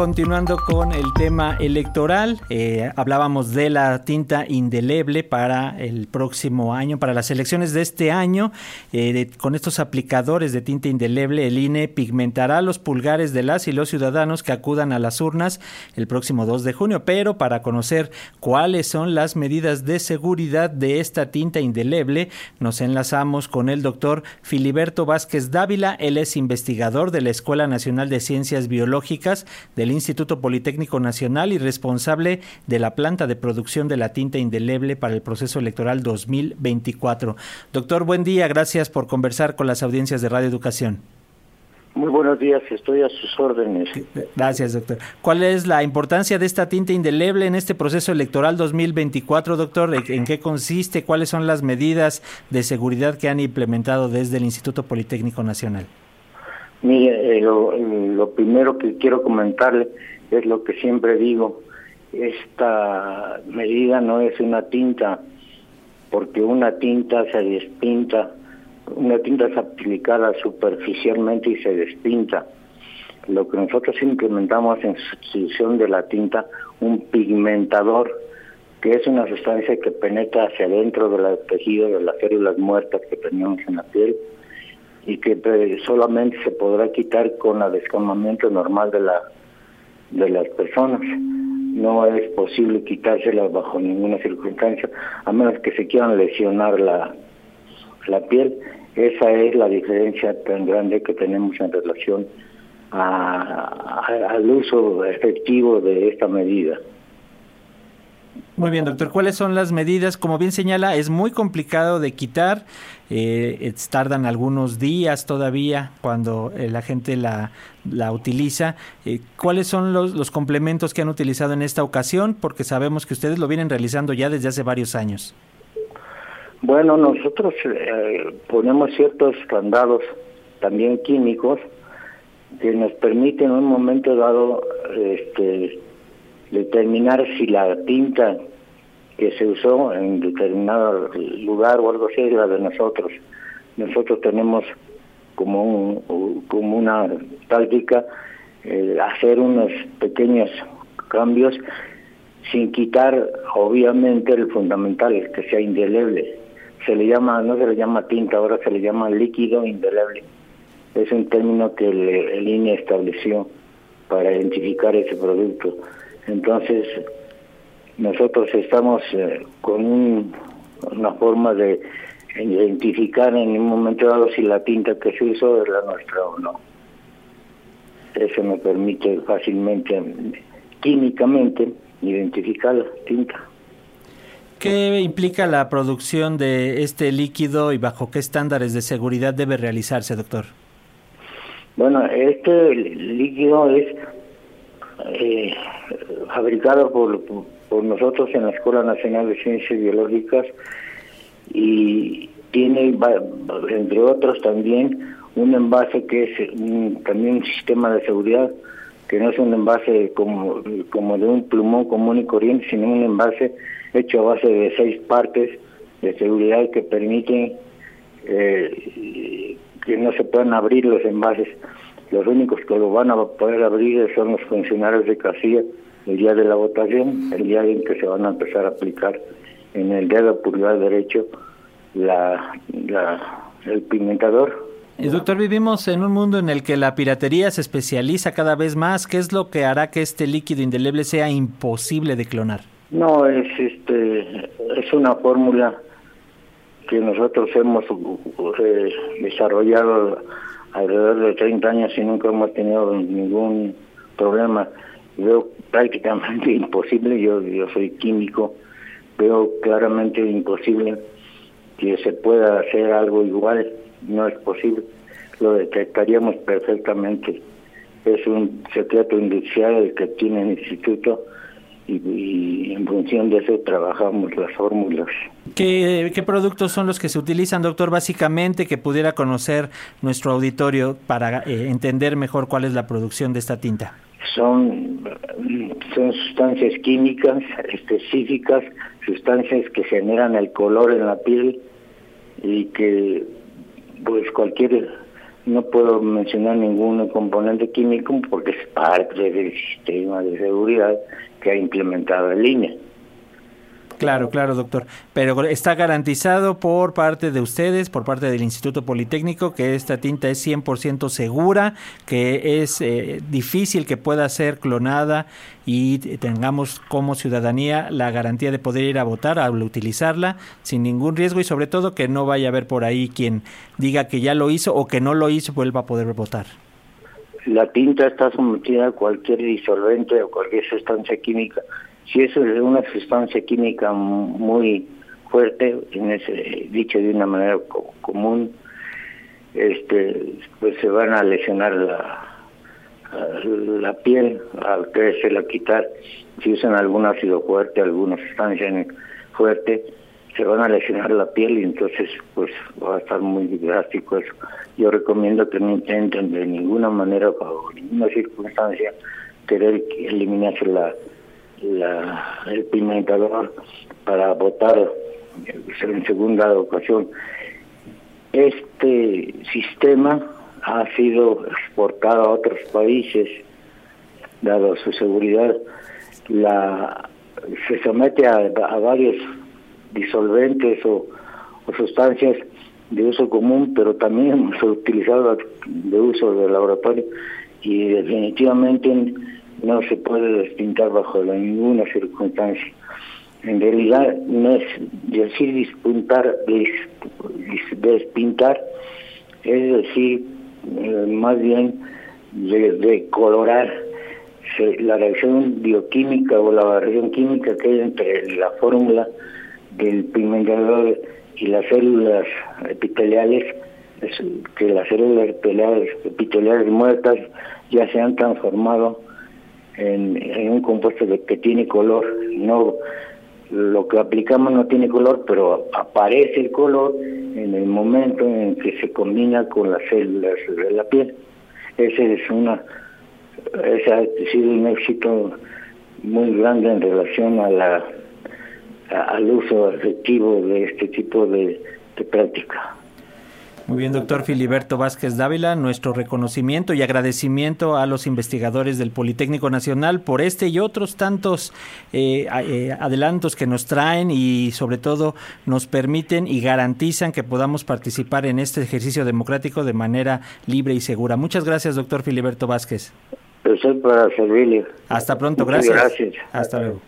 continuando con el tema electoral, eh, hablábamos de la tinta indeleble para el próximo año, para las elecciones de este año. Eh, con estos aplicadores de tinta indeleble, el INE pigmentará los pulgares de las y los ciudadanos que acudan a las urnas el próximo 2 de junio. Pero para conocer cuáles son las medidas de seguridad de esta tinta indeleble, nos enlazamos con el doctor Filiberto Vázquez Dávila. Él es investigador de la Escuela Nacional de Ciencias Biológicas del Instituto Politécnico Nacional y responsable de la planta de producción de la tinta indeleble para el proceso electoral 2024. Doctor, buen día, gracias por conversar con las audiencias de Radio Educación. Muy buenos días, estoy a sus órdenes. Gracias, doctor. ¿Cuál es la importancia de esta tinta indeleble en este proceso electoral 2024, doctor? ¿En qué consiste? ¿Cuáles son las medidas de seguridad que han implementado desde el Instituto Politécnico Nacional? Mire, eh, lo, primero que quiero comentarle es lo que siempre digo, esta medida no es una tinta, porque una tinta se despinta, una tinta es aplicada superficialmente y se despinta. Lo que nosotros implementamos en sustitución de la tinta, un pigmentador, que es una sustancia que penetra hacia adentro del tejido de las células muertas que tenemos en la piel, y que solamente se podrá quitar con el descamamiento normal de la de las personas. No es posible quitársela bajo ninguna circunstancia, a menos que se quieran lesionar la, la piel. Esa es la diferencia tan grande que tenemos en relación al uso efectivo de esta medida. Muy bien, doctor. ¿Cuáles son las medidas? Como bien señala, es muy complicado de quitar. Eh, tardan algunos días todavía cuando eh, la gente la, la utiliza. Eh, ¿Cuáles son los, los, complementos que han utilizado en esta ocasión? Porque sabemos que ustedes lo vienen realizando ya desde hace varios años. Bueno, nosotros ponemos ciertos candados, también químicos, que nos permiten en un momento dado este, determinar si la tinta que se usó en determinado lugar o algo así es la de nosotros. Nosotros tenemos como, un, como una táctica eh, hacer unos pequeños cambios sin quitar obviamente el fundamental, que sea indeleble. Se le llama, no se le llama tinta, ahora se le llama líquido indeleble. Es un término que el INE estableció para identificar ese producto. Entonces, nosotros estamos eh, con una forma de identificar en un momento dado si la tinta que se usó es la nuestra o no. Eso me permite fácilmente, químicamente, identificar la tinta. ¿Qué implica la producción de este líquido y bajo qué estándares de seguridad debe realizarse, doctor? Bueno, este líquido es eh, fabricado por, nosotros en la Escuela Nacional de Ciencias Biológicas y tiene, entre otros, también un envase que es también un sistema de seguridad, que no es un envase como, como de un plumón común y corriente, sino un envase hecho a base de seis partes de seguridad que permiten eh, que no se puedan abrir los envases. Los únicos que lo van a poder abrir son los funcionarios de casilla el día de la votación, el día en que se van a empezar a aplicar en el dedo pulgar derecho la, la, el pigmentador. Y doctor, vivimos en un mundo en el que la piratería se especializa cada vez más. ¿Qué es lo que hará que este líquido indeleble sea imposible de clonar? No, es este es una fórmula que nosotros hemos eh, desarrollado alrededor de 30 años y nunca hemos tenido ningún problema. Veo prácticamente imposible, yo, yo soy químico, veo claramente imposible que se pueda hacer algo igual, no es posible, lo detectaríamos perfectamente. Es un secreto industrial el que tiene el instituto y, en función de eso trabajamos las fórmulas. ¿Qué, ¿Qué productos son los que se utilizan, doctor, básicamente, que pudiera conocer nuestro auditorio para eh, entender mejor cuál es la producción de esta tinta? Son, son sustancias químicas específicas, sustancias que generan el color en la piel y que pues cualquier no puedo mencionar ningún componente químico porque es parte del sistema de seguridad que ha implementado en línea. Claro, claro, doctor. Pero está garantizado por parte de ustedes, por parte del Instituto Politécnico, que esta tinta es 100% segura, que es eh, difícil que pueda ser clonada y tengamos como ciudadanía la garantía de poder ir a votar al utilizarla sin ningún riesgo y sobre todo que no vaya a haber por ahí quien diga que ya lo hizo o que no lo hizo vuelva a poder votar. La tinta está sometida a cualquier disolvente o cualquier sustancia química si eso es una sustancia química muy fuerte, en ese, dicho de una manera común, este, pues se van a lesionar la, la piel al la quitar. Si usan algún ácido fuerte, alguna sustancia fuerte, se van a lesionar la piel y entonces pues va a estar muy drástico eso. Yo recomiendo que no intenten de ninguna manera, bajo ninguna circunstancia, querer eliminarse la la, el pimentador para votar en segunda ocasión. Este sistema ha sido exportado a otros países, dado su seguridad. La, se somete a, varios disolventes o, sustancias de uso común, pero también hemos utilizado de uso de laboratorio y definitivamente no se puede despintar bajo ninguna circunstancia. En realidad no es decir despuntar, despintar, es decir, eh, más bien de, colorar la reacción bioquímica o la reacción química que hay entre la fórmula del pigmentador y las células epiteliales, que las células epiteliales muertas ya se han transformado en, un compuesto de, que tiene color. No, lo que aplicamos no tiene color, pero aparece el color en el momento en que se combina con las células de la piel. Ese es una, ese ha sido un éxito muy grande en relación a la al uso efectivo de este tipo de práctica. Muy bien, doctor Filiberto Vázquez Dávila, nuestro reconocimiento y agradecimiento a los investigadores del Politécnico Nacional por este y otros tantos eh, eh, adelantos que nos traen y sobre todo nos permiten y garantizan que podamos participar en este ejercicio democrático de manera libre y segura. Muchas gracias, doctor Filiberto Vázquez. para servirle. Hasta pronto, gracias. Gracias. Hasta luego.